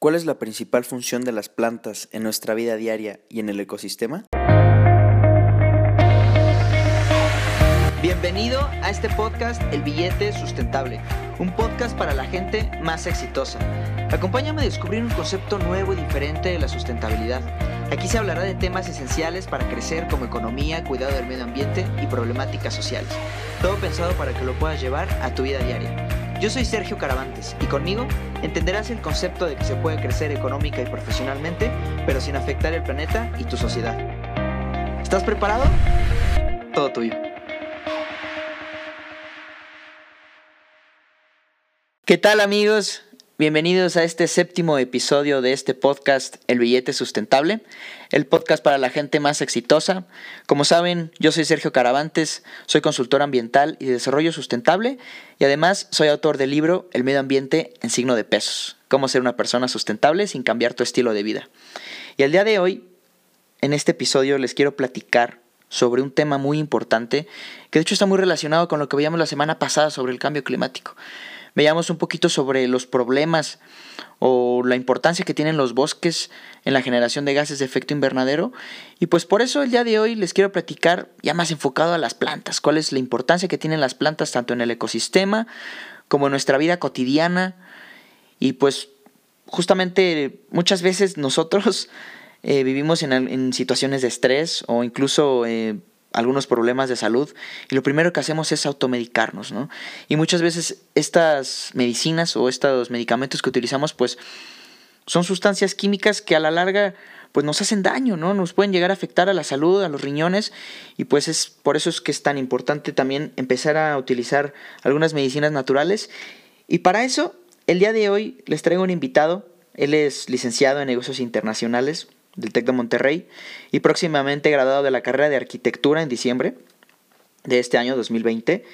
¿Cuál es la principal función de las plantas en nuestra vida diaria y en el ecosistema? Bienvenido a este podcast El Billete Sustentable, un podcast para la gente más exitosa. Acompáñame a descubrir un concepto nuevo y diferente de la sustentabilidad. Aquí se hablará de temas esenciales para crecer como economía, cuidado del medio ambiente y problemáticas sociales. Todo pensado para que lo puedas llevar a tu vida diaria. Yo soy Sergio Caravantes y conmigo entenderás el concepto de que se puede crecer económica y profesionalmente, pero sin afectar el planeta y tu sociedad. ¿Estás preparado? Todo tuyo. ¿Qué tal amigos? Bienvenidos a este séptimo episodio de este podcast El Billete Sustentable, el podcast para la gente más exitosa. Como saben, yo soy Sergio Caravantes, soy consultor ambiental y de desarrollo sustentable y además soy autor del libro El medio ambiente en signo de pesos, cómo ser una persona sustentable sin cambiar tu estilo de vida. Y el día de hoy, en este episodio, les quiero platicar sobre un tema muy importante que de hecho está muy relacionado con lo que veíamos la semana pasada sobre el cambio climático veíamos un poquito sobre los problemas o la importancia que tienen los bosques en la generación de gases de efecto invernadero. Y pues por eso el día de hoy les quiero platicar ya más enfocado a las plantas, cuál es la importancia que tienen las plantas tanto en el ecosistema como en nuestra vida cotidiana. Y pues justamente muchas veces nosotros eh, vivimos en, situaciones de estrés o incluso eh, algunos problemas de salud y lo primero que hacemos es automedicarnos, ¿no? Y muchas veces estas medicinas o estos medicamentos que utilizamos pues son sustancias químicas que a la larga pues nos hacen daño, ¿no? Nos pueden llegar a afectar a la salud, a los riñones y pues es por eso es que es tan importante también empezar a utilizar algunas medicinas naturales y para eso el día de hoy les traigo un invitado, él es licenciado en negocios internacionales, del TEC de Monterrey y próximamente graduado de la carrera de arquitectura en diciembre de este año 2020.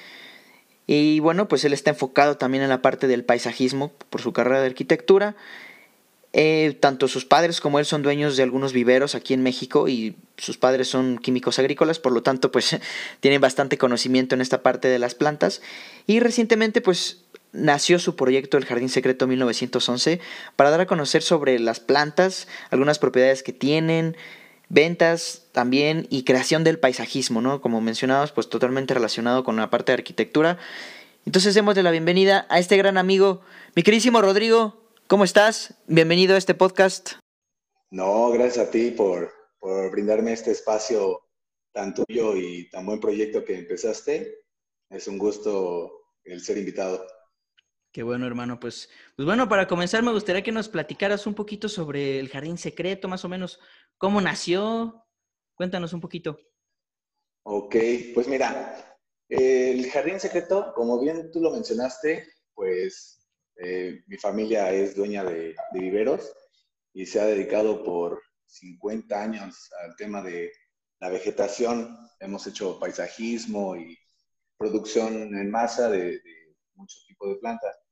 Y bueno, pues él está enfocado también en la parte del paisajismo por su carrera de arquitectura. Eh, tanto sus padres como él son dueños de algunos viveros aquí en México y sus padres son químicos agrícolas, por lo tanto pues tienen bastante conocimiento en esta parte de las plantas. Y recientemente pues nació su proyecto El Jardín Secreto 1911 para dar a conocer sobre las plantas, algunas propiedades que tienen, ventas también y creación del paisajismo, ¿no? Como mencionabas, pues totalmente relacionado con la parte de arquitectura. Entonces démosle la bienvenida a este gran amigo, mi querísimo Rodrigo. ¿Cómo estás? Bienvenido a este podcast. No, gracias a ti por, por brindarme este espacio tan tuyo y tan buen proyecto que empezaste. Es un gusto el ser invitado. Qué bueno, hermano. Pues, pues bueno, para comenzar me gustaría que nos platicaras un poquito sobre el jardín secreto, más o menos, cómo nació. Cuéntanos un poquito. Ok, pues mira, el jardín secreto, como bien tú lo mencionaste, pues eh, mi familia es dueña de, de viveros y se ha dedicado por 50 años al tema de la vegetación. Hemos hecho paisajismo y producción en masa de, de muchos tipos de plantas.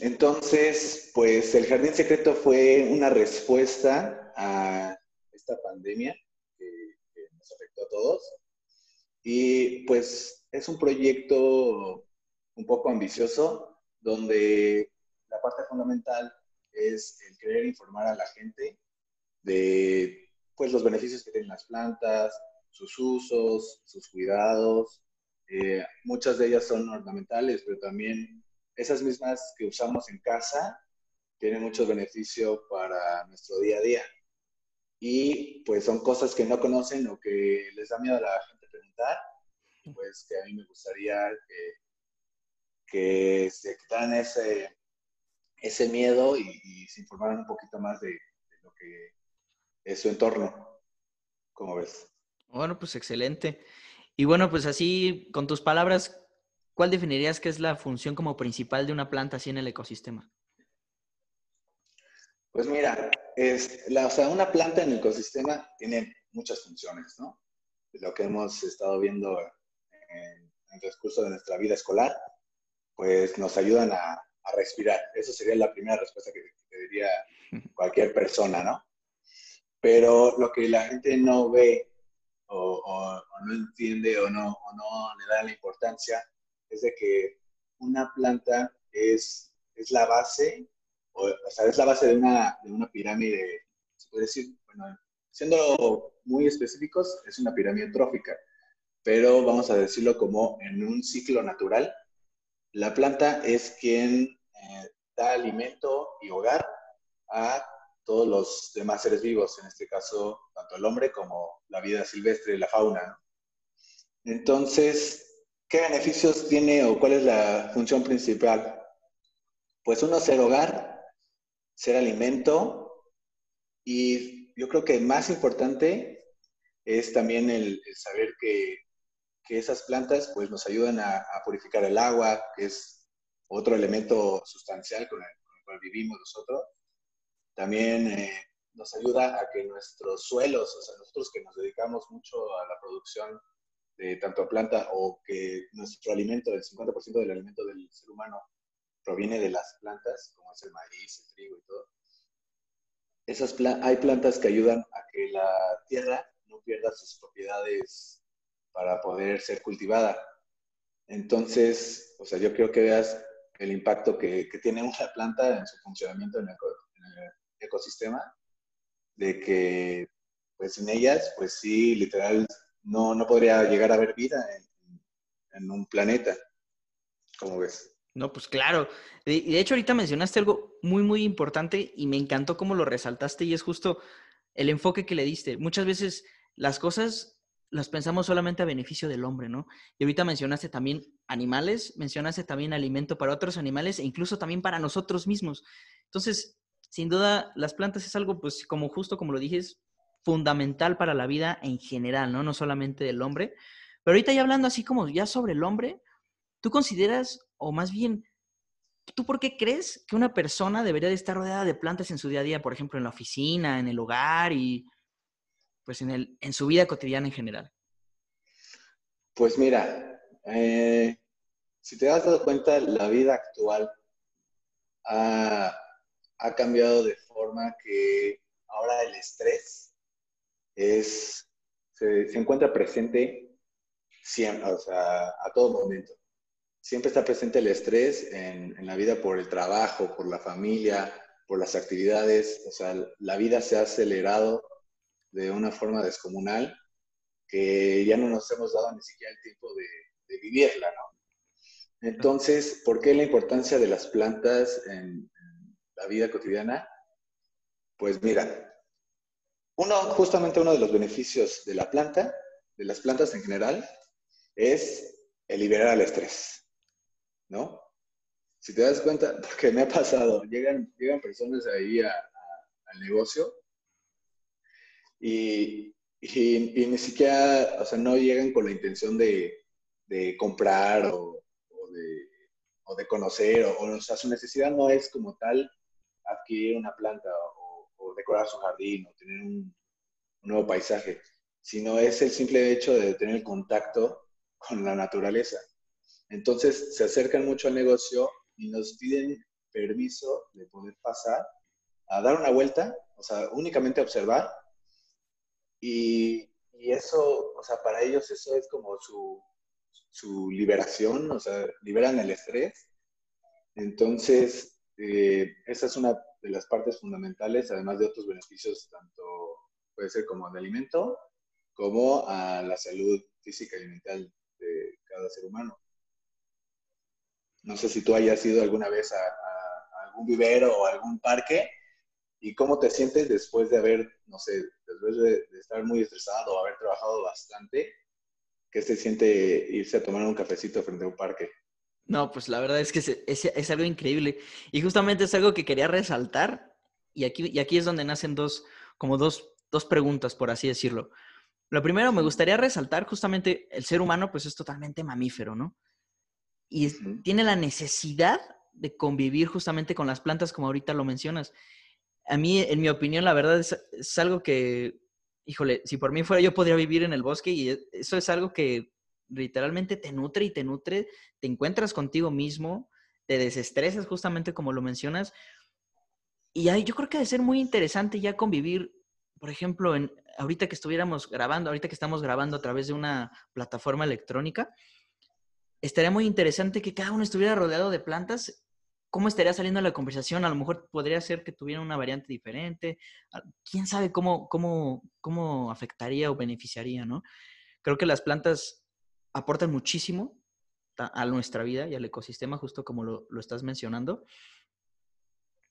Entonces, pues el Jardín Secreto fue una respuesta a esta pandemia que, nos afectó a todos. Y pues es un proyecto un poco ambicioso donde la parte fundamental es el querer informar a la gente de pues los beneficios que tienen las plantas, sus usos, sus cuidados. Eh, muchas de ellas son ornamentales, pero también esas mismas que usamos en casa tienen mucho beneficio para nuestro día a día. Y pues son cosas que no conocen o que les da miedo a la gente preguntar, pues que a mí me gustaría que, se quitaran ese, ese miedo y, se informaran un poquito más de, de lo que es su entorno. ¿Cómo ves? Bueno, pues excelente. Y bueno, pues así, con tus palabras, ¿cuál definirías que es la función como principal de una planta así en el ecosistema? Pues mira, es, la, o sea, una planta en el ecosistema tiene muchas funciones, ¿no? Lo que hemos estado viendo en, el transcurso de nuestra vida escolar, pues nos ayudan a, respirar. Esa sería la primera respuesta que, te diría cualquier persona, ¿no? Pero lo que la gente no ve o, o, no entiende o no, o no le da la importancia es de que una planta es, es la base o, sea, es la base de una, de una pirámide, se puede decir, bueno, siendo muy específicos, es una pirámide trófica, pero vamos a decirlo como en un ciclo natural. La planta es quien eh, da alimento y hogar a todos los demás seres vivos, en este caso, tanto el hombre como la vida silvestre la fauna. Entonces, ¿qué beneficios tiene o cuál es la función principal? Pues uno, ser hogar, ser alimento y yo creo que más importante es también el, saber que, que, esas plantas pues nos ayudan a, purificar el agua, que es otro elemento sustancial con el, con el cual vivimos nosotros también eh, nos ayuda a que nuestros suelos, o sea, nosotros que nos dedicamos mucho a la producción de tanto planta o que nuestro alimento, el 50% del alimento del ser humano proviene de las plantas, como es el maíz, el trigo y todo. Esas hay plantas que ayudan a que la tierra no pierda sus propiedades para poder ser cultivada. Entonces, o sea, yo creo que veas el impacto que, que tiene una planta en su funcionamiento en el, en el ecosistema, de que pues sin ellas, pues sí, literal, no, no podría llegar a haber vida en, un planeta. ¿Cómo ves? No, pues claro. De, de hecho, ahorita mencionaste algo muy, muy importante y me encantó cómo lo resaltaste y es justo el enfoque que le diste. Muchas veces las cosas las pensamos solamente a beneficio del hombre, ¿no? Y ahorita mencionaste también animales, mencionaste también alimento para otros animales e incluso también para nosotros mismos. Entonces, sin duda, las plantas es algo, pues, como justo como lo dije, es fundamental para la vida en general, ¿no? No solamente del hombre. Pero ahorita ya hablando así como ya sobre el hombre, ¿tú consideras, o más bien, ¿tú por qué crees que una persona debería de estar rodeada de plantas en su día a día, por ejemplo, en la oficina, en el hogar y pues en, el, en su vida cotidiana en general? Pues mira, eh, si te has dado cuenta, la vida actual ha ha cambiado de forma que ahora el estrés es, se, encuentra presente siempre, o sea, a todo momento. Siempre está presente el estrés en, en la vida por el trabajo, por la familia, por las actividades. O sea, la vida se ha acelerado de una forma descomunal que ya no nos hemos dado ni siquiera el tiempo de, vivirla, ¿no? Entonces, ¿por qué la importancia de las plantas en, la vida cotidiana? Pues mira, uno, justamente uno de los beneficios de la planta, de las plantas en general, es el liberar el estrés, ¿no? Si te das cuenta, porque me ha pasado, llegan, llegan personas ahí al negocio y, y, ni siquiera, o sea, no llegan con la intención de, de comprar o, o, de, o, de, conocer, o, o, sea, su necesidad no es como tal adquirir una planta o, decorar su jardín o tener un, nuevo paisaje, sino es el simple hecho de tener contacto con la naturaleza. Entonces se acercan mucho al negocio y nos piden permiso de poder pasar a dar una vuelta, o sea, únicamente observar. Y, y, eso, o sea, para ellos eso es como su, su liberación, o sea, liberan el estrés. Entonces, eh, esa es una de las partes fundamentales, además de otros beneficios, tanto puede ser como de alimento, como a la salud física y mental de cada ser humano. No sé si tú hayas ido alguna vez a, algún vivero o algún parque y cómo te sientes después de haber, no sé, después de, de estar muy estresado o haber trabajado bastante, ¿qué se siente irse a tomar un cafecito frente a un parque? No, pues la verdad es que es, algo increíble. Y justamente es algo que quería resaltar. Y aquí, y aquí es donde nacen dos, como dos, dos preguntas, por así decirlo. Lo primero, me gustaría resaltar justamente el ser humano, pues es totalmente mamífero, ¿no? Y tiene la necesidad de convivir justamente con las plantas, como ahorita lo mencionas. A mí, en mi opinión, la verdad es, es algo que, híjole, si por mí fuera yo podría vivir en el bosque y e, eso es algo que literalmente te nutre y te nutre, te encuentras contigo mismo, te desestresas justamente como lo mencionas. Y ahí yo creo que debe ser muy interesante ya convivir, por ejemplo, en, ahorita que estuviéramos grabando, ahorita que estamos grabando a través de una plataforma electrónica, estaría muy interesante que cada uno estuviera rodeado de plantas cómo estaría saliendo la conversación. A lo mejor podría ser que tuviera una variante diferente. ¿Quién sabe cómo, cómo, cómo afectaría o beneficiaría, no? Creo que las plantas aportan muchísimo a nuestra vida y al ecosistema, justo como lo, lo estás mencionando.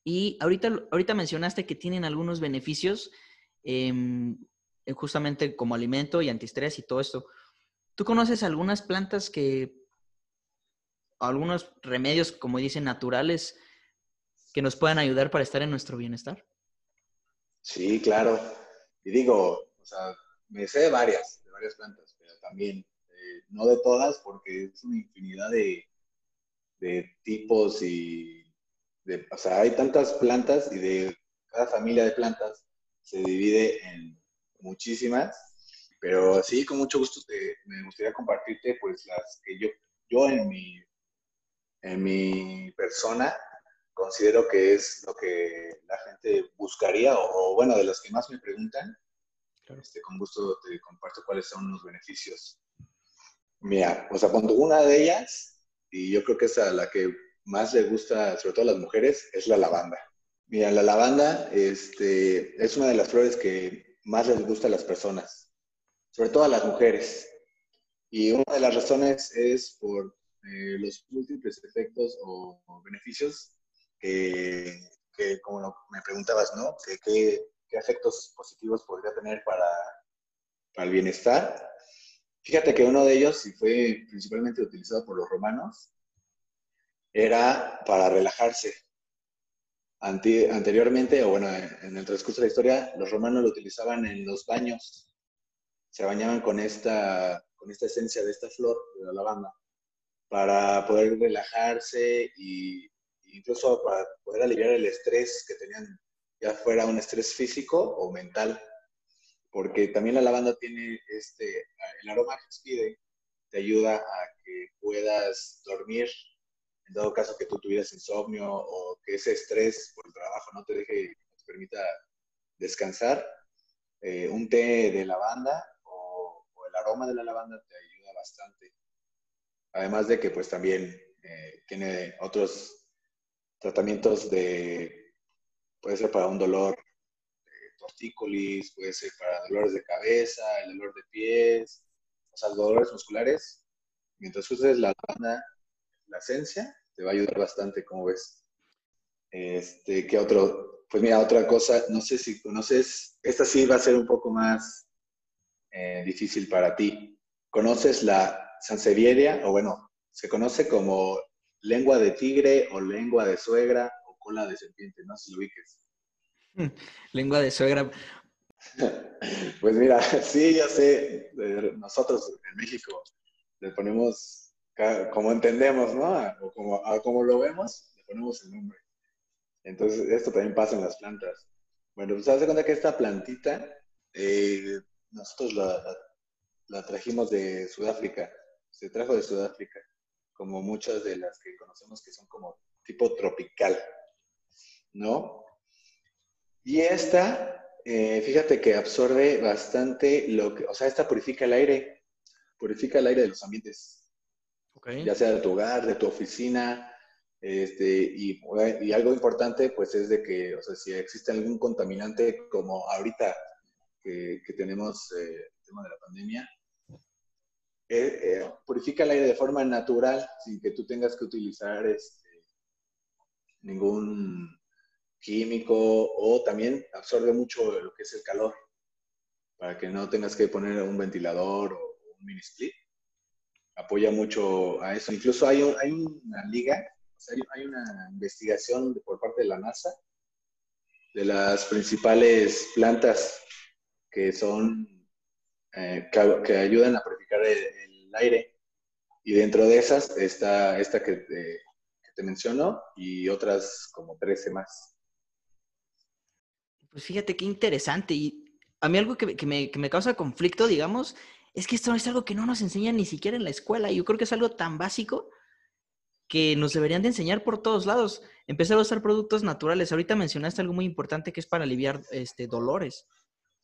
Y ahorita, ahorita mencionaste que tienen algunos beneficios em, justamente como alimento y antiestrés y todo esto. ¿Tú conoces algunas plantas que, algunos remedios, como dicen, naturales, que nos puedan ayudar para estar en nuestro bienestar? Sí, claro. Y digo, o sea, me sé de varias, de varias plantas, pero también, eh, no de todas, porque es una infinidad de, de tipos y de, o sea, hay tantas plantas y de cada familia de plantas se divide en muchísimas, pero sí, con mucho gusto te, me gustaría compartirte pues las que yo, yo en mi, en mi persona considero que es lo que la gente buscaría o, bueno, de las que más me preguntan. Este, con gusto te comparto cuáles son los beneficios. Mira, pues apunto una de ellas, y yo creo que es a la que más le gusta, sobre todo a las mujeres, es la lavanda. Mira, la lavanda este, es una de las flores que más les gusta a las personas, sobre todo a las mujeres. Y una de las razones es por eh, los múltiples efectos o, beneficios que, como me preguntabas, ¿no? ¿Qué, efectos positivos podría tener para el bienestar? Fíjate que uno de ellos, y fue principalmente utilizado por los romanos, era para relajarse. anteriormente, o bueno, en el transcurso de la historia, los romanos lo utilizaban en los baños. Se bañaban con esta, con esta esencia de esta flor, de la lavanda, para poder relajarse y incluso para poder aliviar el estrés que tenían, ya fuera un estrés físico o mental. Porque también la lavanda tiene este, el aroma que expide, te ayuda a que puedas dormir en dado caso que tú tuvieras insomnio o que ese estrés por el trabajo no te deje, no te permita descansar, eh, un té de lavanda o, el aroma de la lavanda te ayuda bastante. Además de que pues también eh, tiene otros tratamientos de, puede ser para un dolor tortícolis, puede ser para dolores de cabeza, el dolor de pies, o sea, dolores musculares. Mientras uses la lavanda, la esencia, te va a ayudar bastante, como ves. Este, ¿qué otro? Pues mira, otra cosa, no sé si conoces, esta sí va a ser un poco más eh, difícil para ti. ¿Conoces la sansevieria? O bueno, se conoce como lengua de tigre o lengua de suegra o cola de serpiente, no sé si lo ubiques. lengua de suegra. pues mira, sí, ya sé, nosotros en México le ponemos como entendemos, ¿no? O como, como lo vemos, le ponemos el nombre. Entonces, esto también pasa en las plantas. Bueno, pues hace cuenta que esta plantita, eh, nosotros la, la, trajimos de Sudáfrica, se trajo de Sudáfrica, como muchas de las que conocemos que son como tipo tropical, ¿no? Y esta, eh, fíjate que absorbe bastante lo que, o sea, esta purifica el aire, purifica el aire de los ambientes. Ya sea de tu hogar, de tu oficina, este, y, y, algo importante, pues es de que, o sea, si existe algún contaminante como ahorita que, que tenemos eh, el tema de la pandemia, eh, eh, purifica el aire de forma natural sin que tú tengas que utilizar este, ningún químico o también absorbe mucho lo que es el calor para que no tengas que poner un ventilador o un mini split apoya mucho a eso. Incluso hay, hay una liga, hay, una investigación por parte de la NASA de las principales plantas que son, eh, que, ayudan a purificar el, aire. Y dentro de esas está esta que te, que te menciono y otras como 13 más. Pues fíjate qué interesante. Y a mí algo que, que, me, que me causa conflicto, digamos, es que esto es algo que no nos enseñan ni siquiera en la escuela. Yo creo que es algo tan básico que nos deberían de enseñar por todos lados. Empezar a usar productos naturales. Ahorita mencionaste algo muy importante que es para aliviar este, dolores,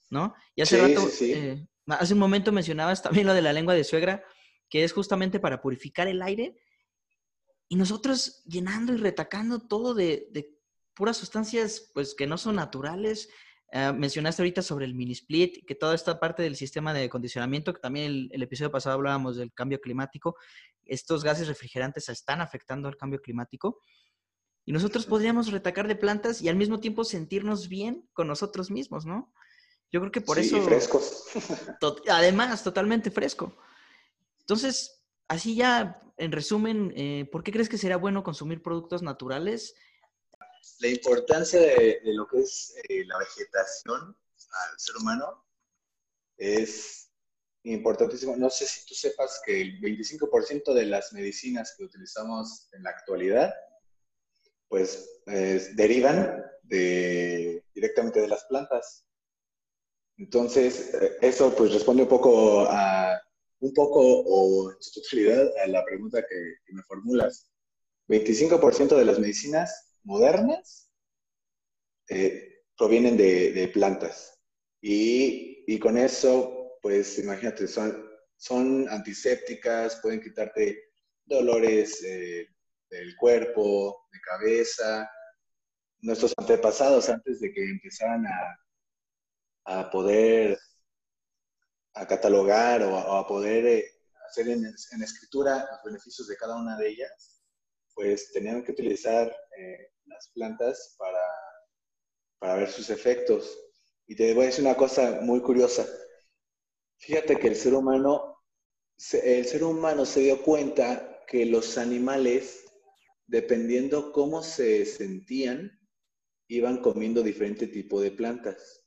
¿no? Y hace rato, eh, hace un momento mencionabas también lo de la lengua de suegra, que es justamente para purificar el aire. Y nosotros llenando y retacando todo de, de puras sustancias pues que no son naturales. Ah, mencionaste ahorita sobre el mini split, que toda esta parte del sistema de acondicionamiento, que también el, el, episodio pasado hablábamos del cambio climático, estos gases refrigerantes están afectando al cambio climático. Y nosotros podríamos retacar de plantas y al mismo tiempo sentirnos bien con nosotros mismos, ¿no? Yo creo que por sí, eso... frescos. To además, totalmente fresco. Entonces, así ya, en resumen, eh, ¿por qué crees que será bueno consumir productos naturales? La importancia de, de lo que es eh, la vegetación al ser humano es importantísimo. No sé si tú sepas que el 25% de las medicinas que utilizamos en la actualidad, pues eh, derivan de, directamente de las plantas. Entonces, eh, eso pues responde un poco a, un poco o en su totalidad a la pregunta que, que me formulas. 25% de las medicinas modernas eh, provienen de, plantas. Y, y, con eso, pues imagínate, son, son antisépticas, pueden quitarte dolores eh, del cuerpo, de cabeza. Nuestros antepasados, antes de que empezaran a, a poder a catalogar o a, poder eh, hacer en, escritura los beneficios de cada una de ellas, pues tenían que utilizar las plantas para, para ver sus efectos. Y te voy a decir una cosa muy curiosa. Fíjate que el ser humano, el ser humano se dio cuenta que los animales, dependiendo cómo se sentían, iban comiendo diferente tipo de plantas.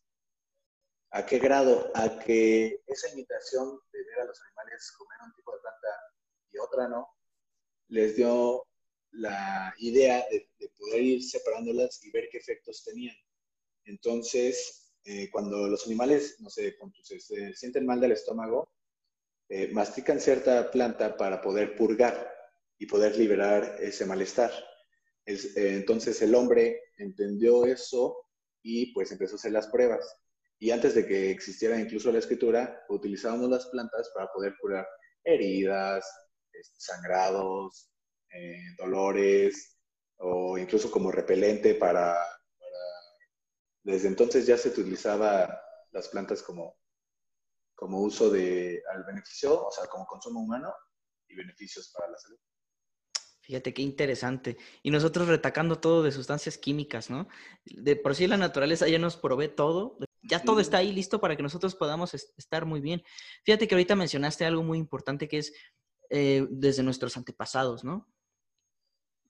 ¿A qué grado? A que esa imitación de ver a los animales comer un tipo de planta y otra no, les dio la idea de, de poder ir separándolas y ver qué efectos tenían. Entonces, eh, cuando los animales, no sé, se, sienten mal del estómago, eh, mastican cierta planta para poder purgar y poder liberar ese malestar. Es, eh, entonces el hombre entendió eso y pues empezó a hacer las pruebas. Y antes de que existiera incluso la escritura, utilizábamos las plantas para poder curar heridas, este, sangrados, eh, dolores o incluso como repelente para, para, Desde entonces ya se utilizaba las plantas como, como uso de, al beneficio, o sea, como consumo humano y beneficios para la salud. Fíjate qué interesante. Y nosotros retacando todo de sustancias químicas, ¿no? De por sí la naturaleza ya nos provee todo. Ya todo está ahí listo para que nosotros podamos estar muy bien. Fíjate que ahorita mencionaste algo muy importante que es eh, desde nuestros antepasados, ¿no?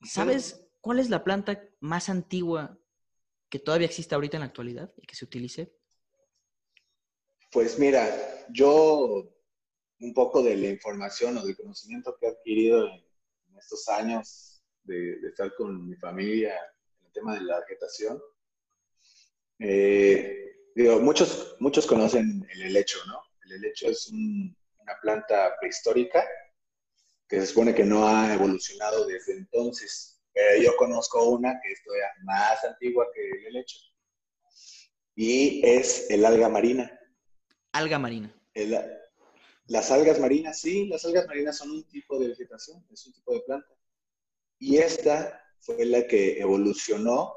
¿Sabes cuál es la planta más antigua que todavía existe ahorita en la actualidad y que se utilice? Pues mira, yo un poco de la información o del conocimiento que he adquirido en, estos años de, de, estar con mi familia en el tema de la vegetación, eh, digo, muchos, muchos conocen el helecho, ¿no? El helecho es un, una planta prehistórica que se supone que no ha evolucionado desde entonces. Pero yo conozco una que es todavía más antigua que el helecho. Y es el alga marina. Alga marina. El, las algas marinas, sí, las algas marinas son un tipo de vegetación, es un tipo de planta. Y esta fue la que evolucionó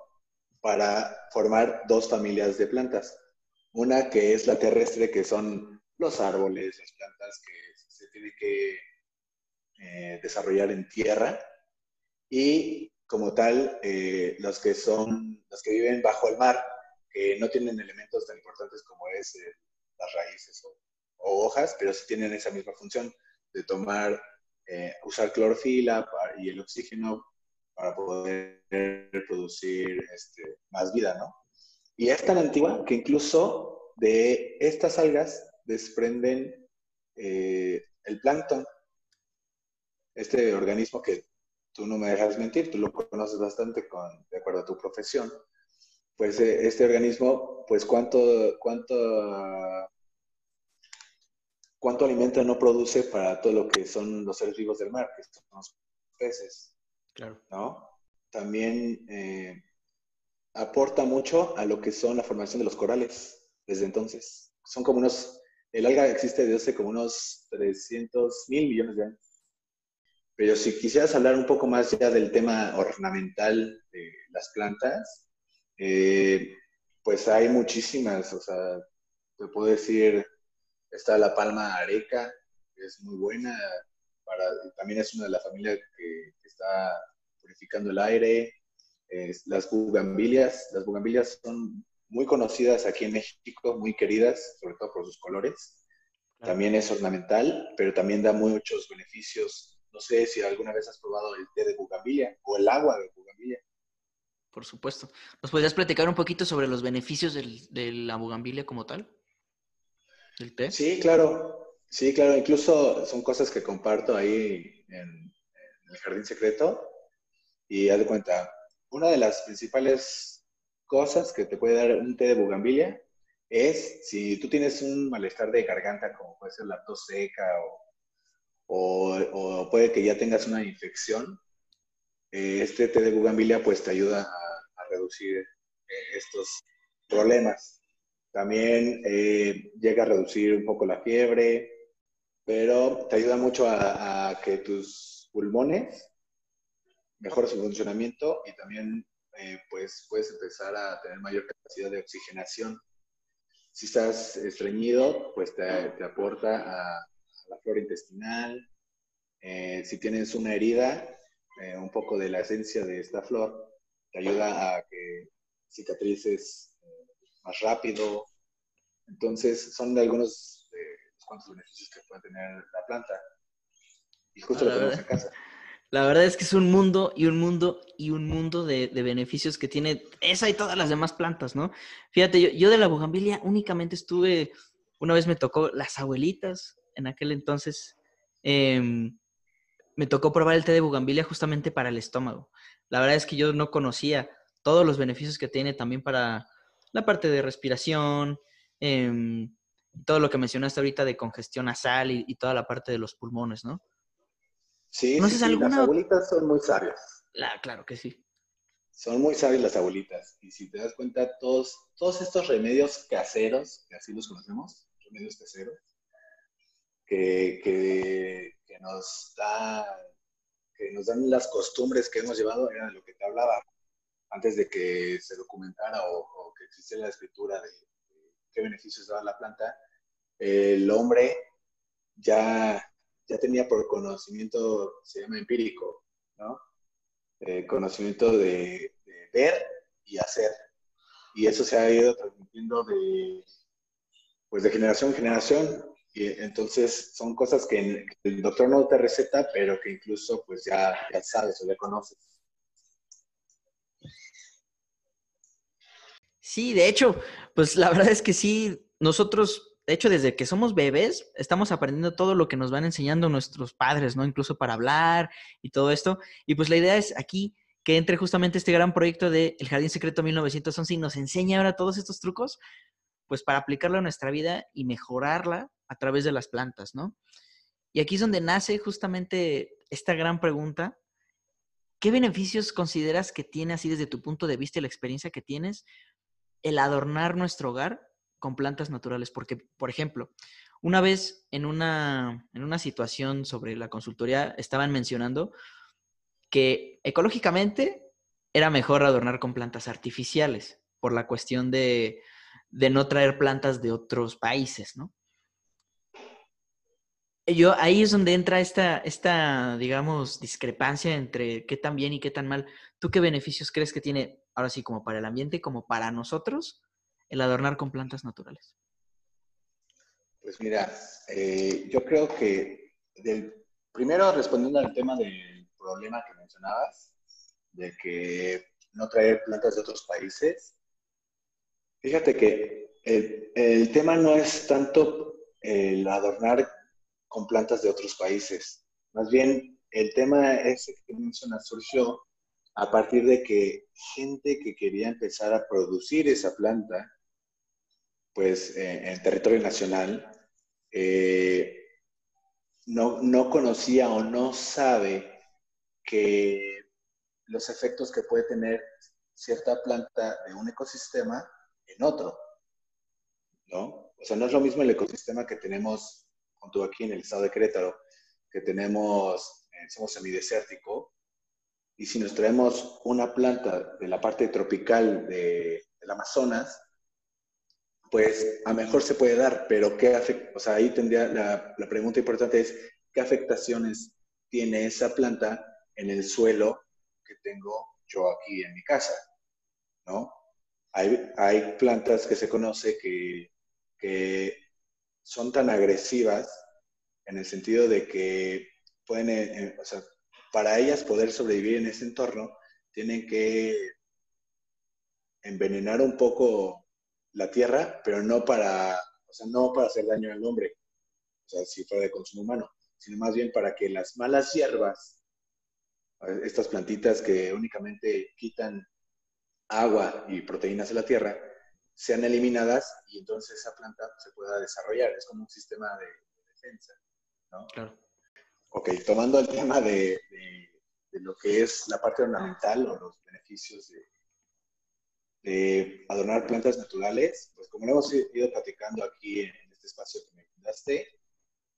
para formar dos familias de plantas. Una que es la terrestre, que son los árboles, las plantas que se tienen que eh, desarrollar en tierra, y como tal, eh, los que son, los que viven bajo el mar, que no tienen elementos tan importantes como es eh, las raíces o, hojas, pero sí tienen esa misma función de tomar, usar clorofila y el oxígeno para poder producir este, más vida, ¿no? Y es tan antigua que incluso de estas algas desprenden el plancton, este organismo que tú no me dejas mentir, tú lo conoces bastante con, de acuerdo a tu profesión, pues eh, este organismo, pues cuánto, cuánto, cuánto alimento no produce para todo lo que son los seres vivos del mar, que son los peces. Claro. ¿No? También eh, aporta mucho a lo que son la formación de los corales desde entonces. Son como unos, el alga existe desde hace como unos 300 mil millones de años. Pero si quisieras hablar un poco más ya del tema ornamental de las plantas, eh, pues hay muchísimas, o sea, te puedo decir, está la palma areca, que es muy buena, para, también es una de la familia que, está purificando el aire, las bugambilias, las bugambilias son muy conocidas aquí en México, muy queridas, sobre todo por sus colores. También es ornamental, pero también da muchos beneficios. No sé si alguna vez has probado el té de bugambilia o el agua de bugambilia. Por supuesto. ¿Nos podrías platicar un poquito sobre los beneficios de la bugambilia como tal? ¿Del té? Sí, claro. Sí, claro. Incluso son cosas que comparto ahí en, en el jardín secreto. Y haz de cuenta, una de las principales cosas que te puede dar un té de bugambilia es si tú tienes un malestar de garganta, como puede ser la tos seca o, o, puede que ya tengas una infección, eh, este té de bugambilia pues te ayuda a, reducir eh, estos problemas. También eh, llega a reducir un poco la fiebre, pero te ayuda mucho a, que tus pulmones mejore su funcionamiento y también pues puedes empezar a tener mayor capacidad de oxigenación si estás estreñido, pues te, aporta a, la flora intestinal. Eh, si tienes una herida, eh, un poco de la esencia de esta flor te ayuda a que cicatrices eh, más rápido. Entonces, son de algunos de los cuantos beneficios que puede tener la planta. Y justo lo tenemos en casa. La verdad es que es un mundo y un mundo y un mundo de, beneficios que tiene esa y todas las demás plantas, ¿no? Fíjate, yo, de la bugambilia únicamente estuve, una vez me tocó las abuelitas, en aquel entonces, em, me tocó probar el té de bugambilia justamente para el estómago. La verdad es que yo no conocía todos los beneficios que tiene también para la parte de respiración, em, todo lo que mencionaste ahorita de congestión nasal y toda la parte de los pulmones, ¿no? Sí, las abuelitas son muy sabias. claro que sí. Son muy sabias las abuelitas. Y si te das cuenta, todos, todos estos remedios caseros, que así los conocemos, remedios caseros, que, nos da, que nos dan las costumbres que hemos llevado, era de lo que te hablaba antes de que se documentara o, que existiera la escritura de, qué beneficios daba la planta. El hombre ya ya tenía por conocimiento, se llama empírico, ¿no? Eh, conocimiento de, ver y hacer. Y eso se ha ido transmitiendo de, pues de generación en generación. Y entonces son cosas que el doctor no te receta, pero que incluso pues ya, ya sabes o ya conoces. Sí, de hecho, pues la verdad es que sí, nosotros de hecho, desde que somos bebés, estamos aprendiendo todo lo que nos van enseñando nuestros padres, ¿no? Incluso para hablar y todo esto. Y pues la idea es aquí que entre justamente este gran proyecto de El Jardín Secreto 1911 y nos enseña ahora todos estos trucos, pues para aplicarlo a nuestra vida y mejorarla a través de las plantas, ¿no? Y aquí es donde nace justamente esta gran pregunta. ¿Qué beneficios consideras que tiene así desde tu punto de vista y la experiencia que tienes el adornar nuestro hogar con plantas naturales, porque, por ejemplo, una vez en una, en una situación sobre la consultoría estaban mencionando que ecológicamente era mejor adornar con plantas artificiales por la cuestión de, de no traer plantas de otros países, ¿no? Yo, ahí es donde entra esta, esta, digamos, discrepancia entre qué tan bien y qué tan mal. ¿Tú qué beneficios crees que tiene, ahora sí, como para el ambiente, como para nosotros, el adornar con plantas naturales? Pues mira, eh, yo creo que del, primero respondiendo al tema del problema que mencionabas, de que no traer plantas de otros países, fíjate que el, el tema no es tanto el adornar con plantas de otros países, más bien el tema ese que mencionas surgió a partir de que gente que quería empezar a producir esa planta pues eh, en territorio nacional, eh, no, no conocía o no sabe que los efectos que puede tener cierta planta de un ecosistema en otro, ¿no? O sea, no es lo mismo el ecosistema que tenemos, aquí en el estado de Querétaro, que tenemos somos semidesértico, y si nos traemos una planta de la parte tropical de, del Amazonas, pues a mejor se puede dar, pero ¿qué afecta? O sea, ahí tendría la, la pregunta importante es, ¿qué afectaciones tiene esa planta en el suelo que tengo yo aquí en mi casa? ¿No? Hay, hay plantas que se conoce que, que son tan agresivas en el sentido de que pueden, eh, eh, o sea, para ellas poder sobrevivir en ese entorno, tienen que envenenar un poco la tierra, pero no para, o sea, no para hacer daño al hombre, o sea, si fuera de consumo humano, sino más bien para que las malas hierbas, estas plantitas que únicamente quitan agua y proteínas de la tierra, sean eliminadas y entonces esa planta se pueda desarrollar. Es como un sistema de, defensa. ¿no? Claro. Ok, tomando el tema de, de, lo que es la parte ornamental o los beneficios de, de adornar plantas naturales, pues como lo hemos ido platicando aquí en este espacio que me daste,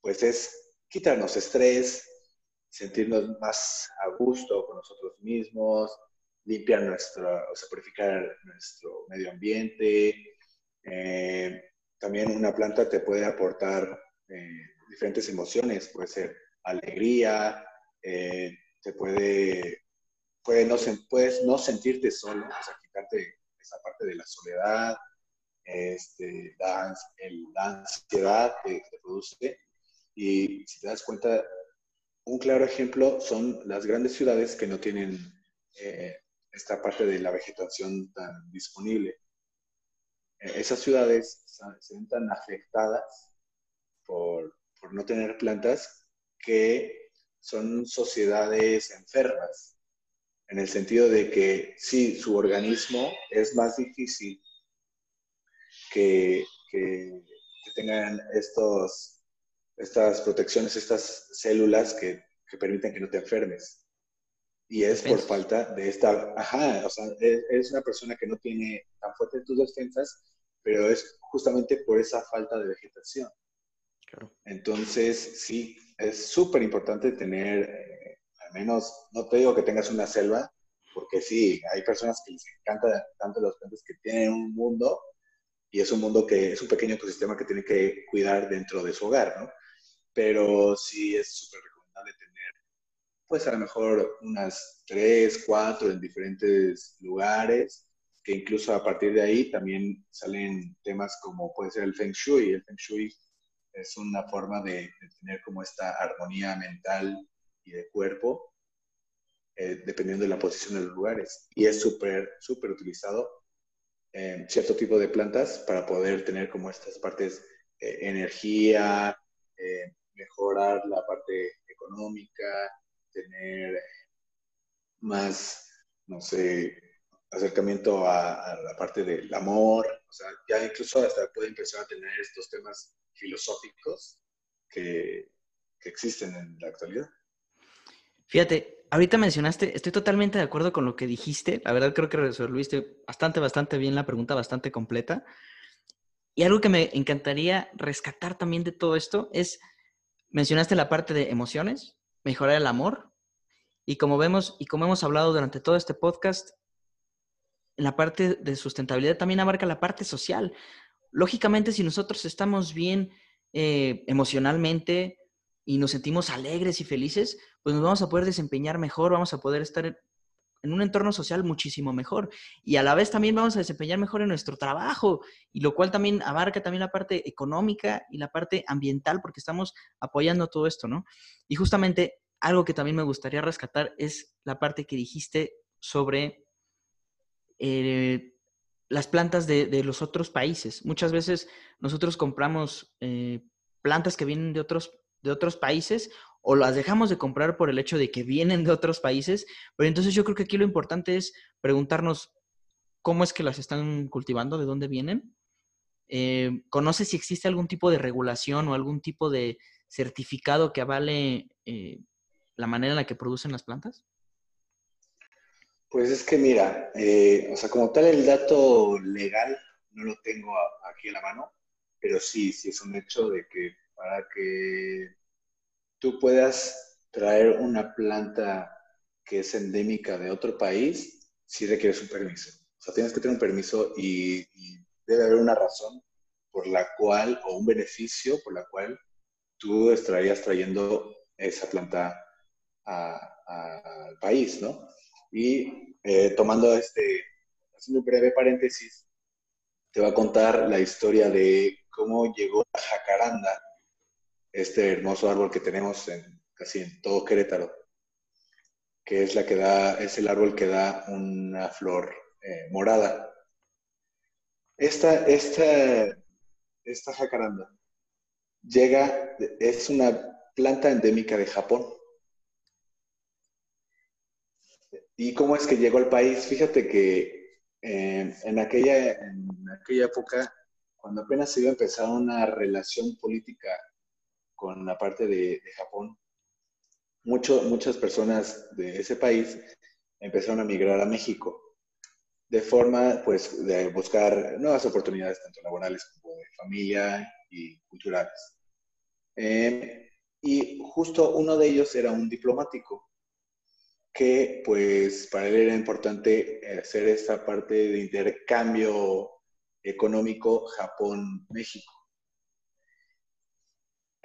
pues es quitarnos estrés, sentirnos más a gusto con nosotros mismos, limpiar nuestra, o sea, purificar nuestro medio ambiente. Eh, también una planta te puede aportar eh, diferentes emociones, puede ser alegría, eh, te puede, puede no, puedes no sentirte solo, o sea, quitarte esa parte de la soledad, este, la, ansiedad que te produce. Y si te das cuenta, un claro ejemplo son las grandes ciudades que no tienen esta parte de la vegetación tan disponible. Eh, esas ciudades se ven tan afectadas por, por no tener plantas que son sociedades enfermas, en el sentido de que sí, su organismo es más difícil que, que, tengan estos, estas protecciones, estas células que, que permiten que no te enfermes. Y es por falta de esta, ajá, o sea, es, una persona que no tiene tan fuerte tus defensas, pero es justamente por esa falta de vegetación. Claro. Entonces, sí, es súper importante tener, eh, al menos, no te digo que tengas una selva, porque sí, hay personas que les encanta tanto los plantas que tienen un mundo y es un mundo que es un pequeño ecosistema que tiene que cuidar dentro de su hogar, ¿no? Pero sí es súper recomendable tener pues a lo mejor unas tres, cuatro en diferentes lugares, que incluso a partir de ahí también salen temas como puede ser el Feng Shui. El Feng Shui es una forma de, tener como esta armonía mental y de cuerpo, eh, dependiendo de la posición de los lugares. Y es súper, súper utilizado en cierto tipo de plantas para poder tener como estas partes, eh, energía, eh, mejorar la parte económica, tener más, no sé, acercamiento a, la parte del amor, o sea, ya incluso hasta puede empezar a tener estos temas filosóficos que, que existen en la actualidad. Fíjate, ahorita mencionaste, estoy totalmente de acuerdo con lo que dijiste, la verdad creo que resolviste bastante, bastante bien la pregunta, bastante completa. Y algo que me encantaría rescatar también de todo esto es, mencionaste la parte de emociones, mejorar el amor. Y como vemos y como hemos hablado durante todo este podcast, la parte de sustentabilidad también abarca la parte social. Lógicamente, si nosotros estamos bien eh, emocionalmente y nos sentimos alegres y felices, pues nos vamos a poder desempeñar mejor, vamos a poder estar en un entorno social muchísimo mejor. Y a la vez también vamos a desempeñar mejor en nuestro trabajo, y lo cual también abarca también la parte económica y la parte ambiental, porque estamos apoyando todo esto, ¿no? Y justamente algo que también me gustaría rescatar es la parte que dijiste sobre eh, las plantas de, los otros países. Muchas veces nosotros compramos eh, plantas que vienen de otros, de otros países o las dejamos de comprar por el hecho de que vienen de otros países, pero entonces yo creo que aquí lo importante es preguntarnos cómo es que las están cultivando, de dónde vienen. Eh, ¿Conoce si existe algún tipo de regulación o algún tipo de certificado que avale eh, la manera en la que producen las plantas? Pues es que mira, eh, o sea, como tal el dato legal no lo tengo aquí en la mano, pero sí, sí es un hecho de que para que tú puedas traer una planta que es endémica de otro país, sí requieres un permiso. O sea, tienes que tener un permiso y, debe haber una razón por la cual, o un beneficio por la cual tú estarías trayendo esa planta al país, ¿no? Y eh, tomando este, haciendo un breve paréntesis, te va a contar la historia de cómo llegó la jacaranda, este hermoso árbol que tenemos en, casi en todo Querétaro, que es, la que da, es el árbol que da una flor eh, morada. Esta, esta, esta jacaranda llega, es una planta endémica de Japón. ¿Y cómo es que llegó al país? Fíjate que en, aquella, en aquella época, cuando apenas se iba a empezar una relación política con la parte de, Japón, muchas personas de ese país empezaron a migrar a México de forma pues de buscar nuevas oportunidades tanto laborales como de familia y culturales. Eh, y justo uno de ellos era un diplomático que pues para él era importante hacer esta parte de intercambio económico Japón-México.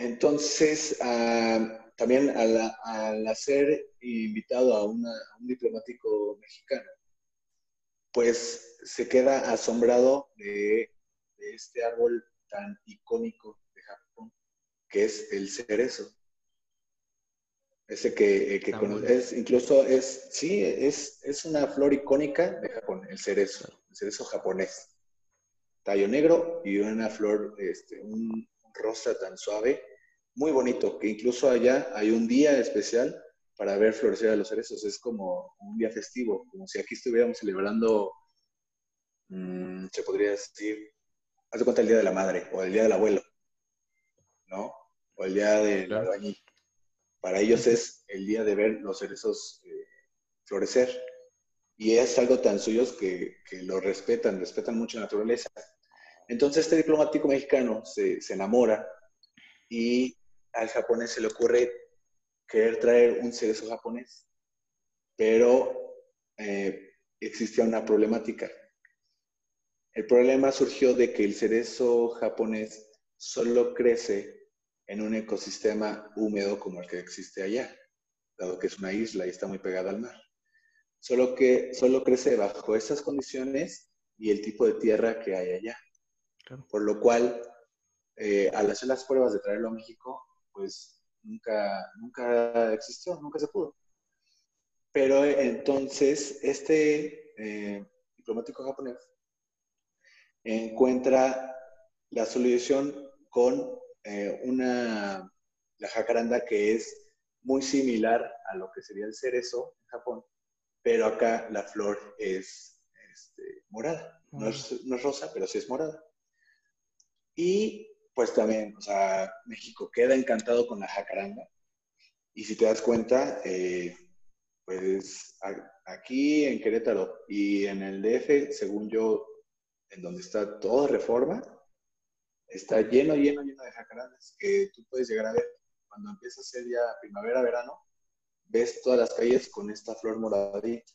Entonces, ah, también al, al, ser invitado a, un diplomático mexicano, pues se queda asombrado de, este árbol tan icónico de Japón, que es el cerezo. Ese que, eh, que es, incluso es, sí, es, es una flor icónica de Japón, el cerezo, el cerezo japonés. Tallo negro y una flor, este, un rosa tan suave, muy bonito, que incluso allá hay un día especial para ver florecer a los cerezos. Es como un día festivo, como si aquí estuviéramos celebrando, mm, se podría decir, haz de cuenta el Día de la Madre o el Día del Abuelo, ¿no? O el Día del claro. Para ellos es el día de ver los cerezos eh, florecer. Y es algo tan suyo que, que, lo respetan, respetan mucho la naturaleza. Entonces este diplomático mexicano se, se enamora y al japonés se le ocurre querer traer un cerezo japonés, pero eh, existía una problemática. El problema surgió de que el cerezo japonés solo crece en un ecosistema húmedo como el que existe allá, dado que es una isla y está muy pegada al mar. Solo que solo crece bajo esas condiciones y el tipo de tierra que hay allá. Por lo cual, eh, al hacer las pruebas de traerlo a México, pues nunca, nunca existió, nunca se pudo. Pero entonces, este eh, diplomático japonés encuentra la solución con eh, una, la jacaranda que es muy similar a lo que sería el cerezo en Japón, pero acá la flor es este, morada. No es, no es, rosa, pero sí es morada. Y pues también, o sea, México queda encantado con la jacaranda. Y si te das cuenta, eh, pues aquí en Querétaro y en el DF, según yo, en donde está toda reforma, está lleno, lleno, lleno de jacarandas que tú puedes llegar a ver. Cuando empieza a ser ya primavera, verano, ves todas las calles con esta flor moradita.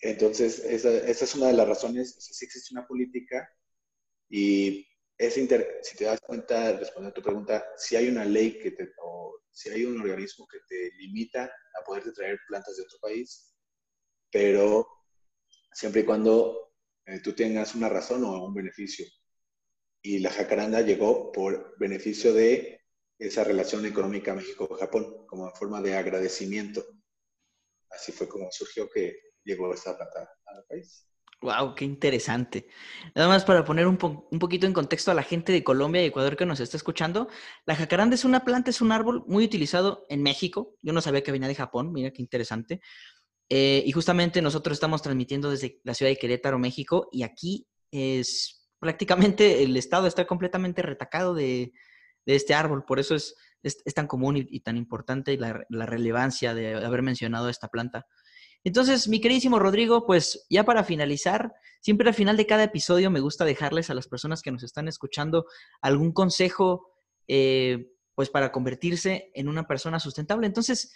Entonces, esa, esa es una de las razones, o sea, sí existe una política y es inter, si te das cuenta, respondiendo a tu pregunta, si hay una ley que te, o si hay un organismo que te limita a poderte traer plantas de otro país, pero siempre y cuando eh, tú tengas una razón o un beneficio. Y la jacaranda llegó por beneficio de esa relación económica México-Japón, como en forma de agradecimiento. Así fue como surgió que llegó esta planta al país. Wow, qué interesante. Nada más para poner un, poquito en contexto a la gente de Colombia y Ecuador que nos está escuchando, la jacaranda es una planta, es un árbol muy utilizado en México. Yo no sabía que venía de Japón, mira qué interesante. Eh, y justamente nosotros estamos transmitiendo desde la ciudad de Querétaro, México, y aquí es prácticamente el estado está completamente retacado de, este árbol, por eso es, tan común y, tan importante la relevancia de haber mencionado esta planta. Entonces, mi queridísimo Rodrigo, pues ya para finalizar, siempre al final de cada episodio me gusta dejarles a las personas que nos están escuchando algún consejo, eh, pues para convertirse en una persona sustentable. Entonces,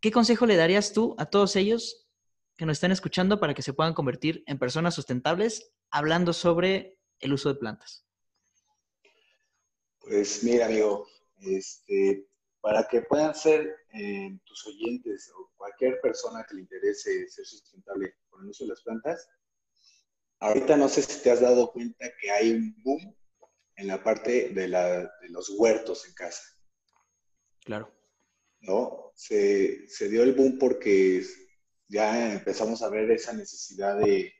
¿qué consejo le darías tú a todos ellos que nos están escuchando para que se puedan convertir en personas sustentables hablando sobre el uso de plantas? Pues mira, amigo, este, para que puedan ser eh, tus oyentes o cualquier persona que le interese ser sustentable con el uso de las plantas, ahorita no sé si te has dado cuenta que hay un boom en la parte de, los huertos en casa. Claro. ¿No? Se, dio el boom porque ya empezamos a ver esa necesidad de,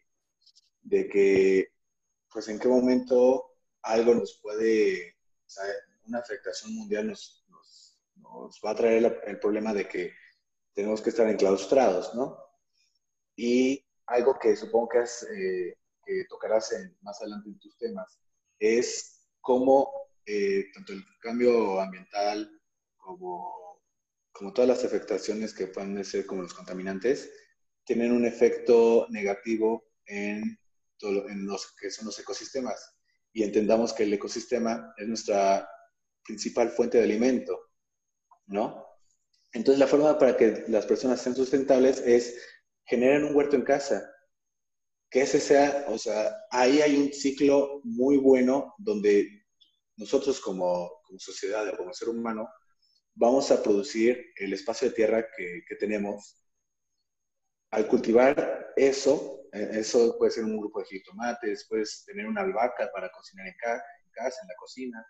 de que, pues en qué momento algo nos puede, o sea, una afectación mundial nos, va a traer el, problema de que tenemos que estar enclaustrados, ¿no? Y algo que supongo que, eh, que tocarás más adelante en tus temas es cómo eh, tanto el cambio ambiental como, como todas las afectaciones que pueden ser como los contaminantes, tienen un efecto negativo en, todo, en los que son los ecosistemas. Y entendamos que el ecosistema es nuestra principal fuente de alimento, ¿no? Entonces la forma para que las personas sean sustentables es generar un huerto en casa, que ese sea, o sea, ahí hay un ciclo muy bueno donde nosotros como, sociedad o como ser humano vamos a producir el espacio de tierra que, que tenemos. Al cultivar eso, eh, eso puede ser un grupo de jitomates, puedes tener una albahaca para cocinar en, casa, en la cocina,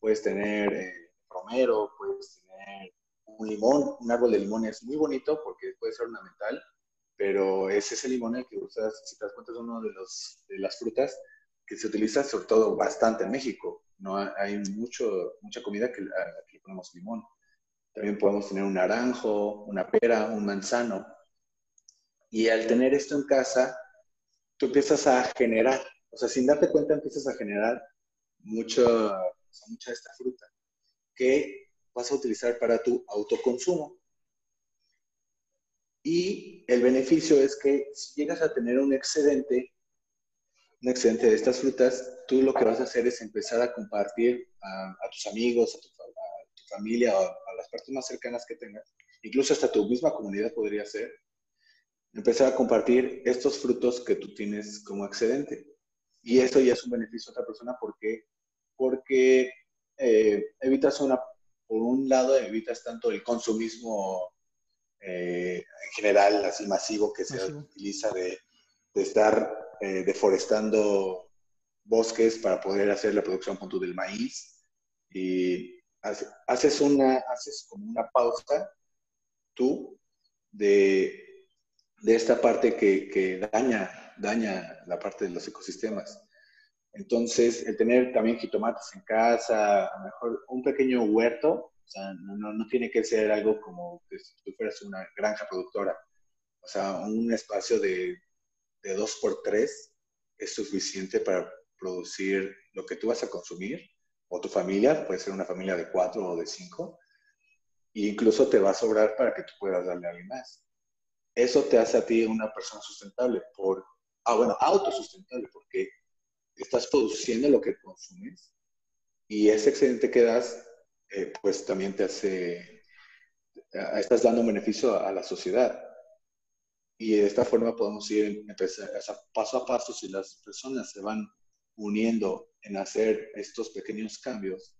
puedes tener eh, romero, puedes tener un limón, un árbol de limón es muy bonito porque puede ser ornamental, pero es ese limón el que usas, si te das cuenta, es uno de, los, las frutas que se utiliza sobre todo bastante en México. No hay mucho, mucha comida que le ponemos limón. También podemos tener un naranjo, una pera, un manzano. Y al tener esto en casa, tú empiezas a generar, o sea, sin darte cuenta empiezas a generar mucho, mucha de esta fruta que vas a utilizar para tu autoconsumo. Y el beneficio es que si llegas a tener un excedente, un excedente de estas frutas, tú lo que vas a hacer es empezar a compartir a, tus amigos, a tu, familia, a, a, las personas más cercanas que tengas, incluso hasta tu misma comunidad podría ser, empezar a compartir estos frutos que tú tienes como excedente. Y eso ya es un beneficio a otra persona porque, porque eh, evitas una, por un lado, evitas tanto el consumismo eh, en general, así masivo que se utiliza de, de estar eh, deforestando bosques para poder hacer la producción punto del maíz. Y haces una haces como una pausa tú de, de esta parte que, que, daña daña la parte de los ecosistemas entonces el tener también jitomates en casa a lo mejor un pequeño huerto o sea no, no, tiene que ser algo como que si tú fueras una granja productora o sea un espacio de de 2 por 3 es suficiente para producir lo que tú vas a consumir, o tu familia, puede ser una familia de 4 o de 5, e incluso te va a sobrar para que tú puedas darle a alguien más. Eso te hace a ti una persona sustentable, por, ah, bueno, autosustentable, porque estás produciendo lo que consumes y ese excedente que das, eh, pues también te hace, estás dando un beneficio a la sociedad. Y de esta forma podemos ir empezar, paso a paso, si las personas se van uniendo en hacer estos pequeños cambios,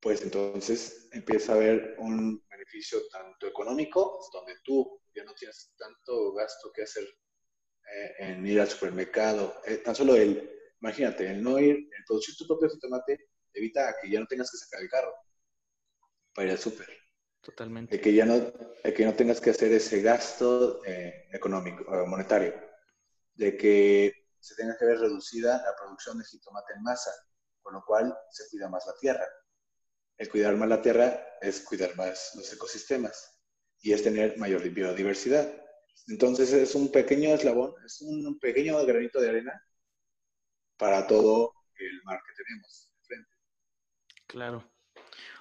pues entonces empieza a haber un beneficio tanto económico, donde tú ya no tienes tanto gasto que hacer eh, en ir al supermercado. Eh, tan solo el, imagínate, el no ir, el producir tu propio tomate evita que ya no tengas que sacar el carro para ir al súper. Totalmente. De que ya no, que no tengas que hacer ese gasto eh, económico, eh, monetario. De que se tenga que ver reducida la producción de jitomate en masa, con lo cual se cuida más la tierra. El cuidar más la tierra es cuidar más los ecosistemas y es tener mayor biodiversidad. Entonces es un pequeño eslabón, es un pequeño granito de arena para todo el mar que tenemos enfrente. Claro.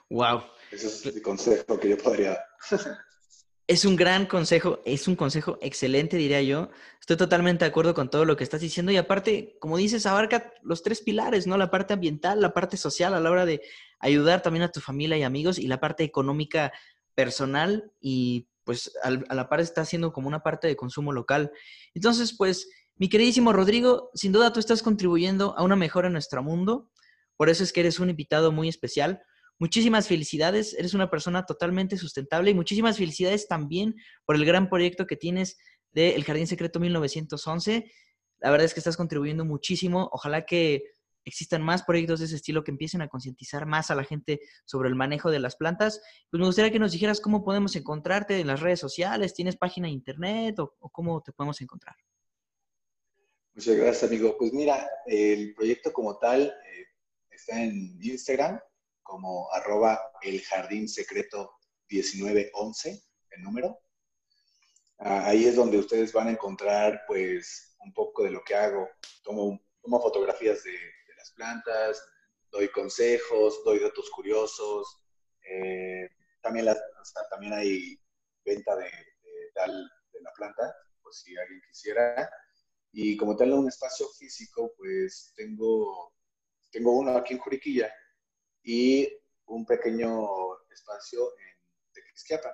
Wow. Ese es el consejo que yo podría dar. Es un gran consejo, es un consejo excelente, diría yo. Estoy totalmente de acuerdo con todo lo que estás diciendo y aparte, como dices, abarca los tres pilares, ¿no? La parte ambiental, la parte social a la hora de ayudar también a tu familia y amigos y la parte económica personal y pues a la par está haciendo como una parte de consumo local. Entonces, pues, mi queridísimo Rodrigo, sin duda tú estás contribuyendo a una mejora en nuestro mundo, por eso es que eres un invitado muy especial. Muchísimas felicidades, eres una persona totalmente sustentable y muchísimas felicidades también por el gran proyecto que tienes de El Jardín Secreto 1911. La verdad es que estás contribuyendo muchísimo. Ojalá que existan más proyectos de ese estilo que empiecen a concientizar más a la gente sobre el manejo de las plantas. Pues me gustaría que nos dijeras cómo podemos encontrarte en las redes sociales, ¿tienes página de internet o, cómo te podemos encontrar? Muchas gracias, amigo. Pues mira, el proyecto como tal eh, está en Instagram como arroba el jardín secreto 1911, el número. Ah, ahí es donde ustedes van a encontrar pues un poco de lo que hago. Tomo, tomo fotografías de, las plantas, doy consejos, doy datos curiosos. Eh, también, también hay venta de, tal de la planta, por si alguien quisiera. Y como tal, un espacio físico, pues tengo, tengo uno aquí en Juriquilla y un pequeño espacio en Tequisquiapan.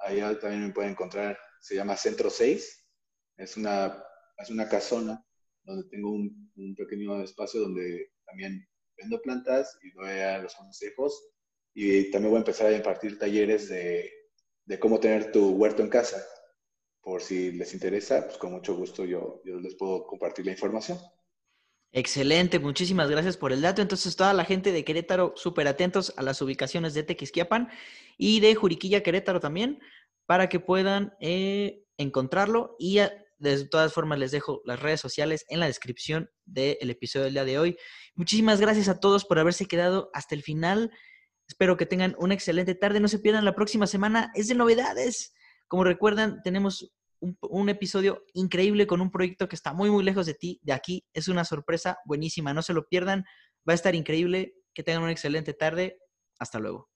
Ahí también me pueden encontrar, se llama Centro 6. Es una, es una casona donde tengo un, pequeño espacio donde también vendo plantas y doy a los consejos. Y también voy a empezar a impartir talleres de, de cómo tener tu huerto en casa. Por si les interesa, pues con mucho gusto yo, yo les puedo compartir la información. Excelente, muchísimas gracias por el dato. Entonces, toda la gente de Querétaro, súper atentos a las ubicaciones de Tequisquiapan y de Juriquilla Querétaro también, para que puedan eh, encontrarlo y de todas formas, les dejo las redes sociales en la descripción del episodio del día de hoy. Muchísimas gracias a todos por haberse quedado hasta el final. Espero que tengan una excelente tarde. No se pierdan la próxima semana. Es de novedades. Como recuerdan, tenemos un, episodio increíble con un proyecto que está muy, muy lejos de ti, de aquí. Es una sorpresa buenísima. No se lo pierdan. Va a estar increíble. Que tengan una excelente tarde. Hasta luego.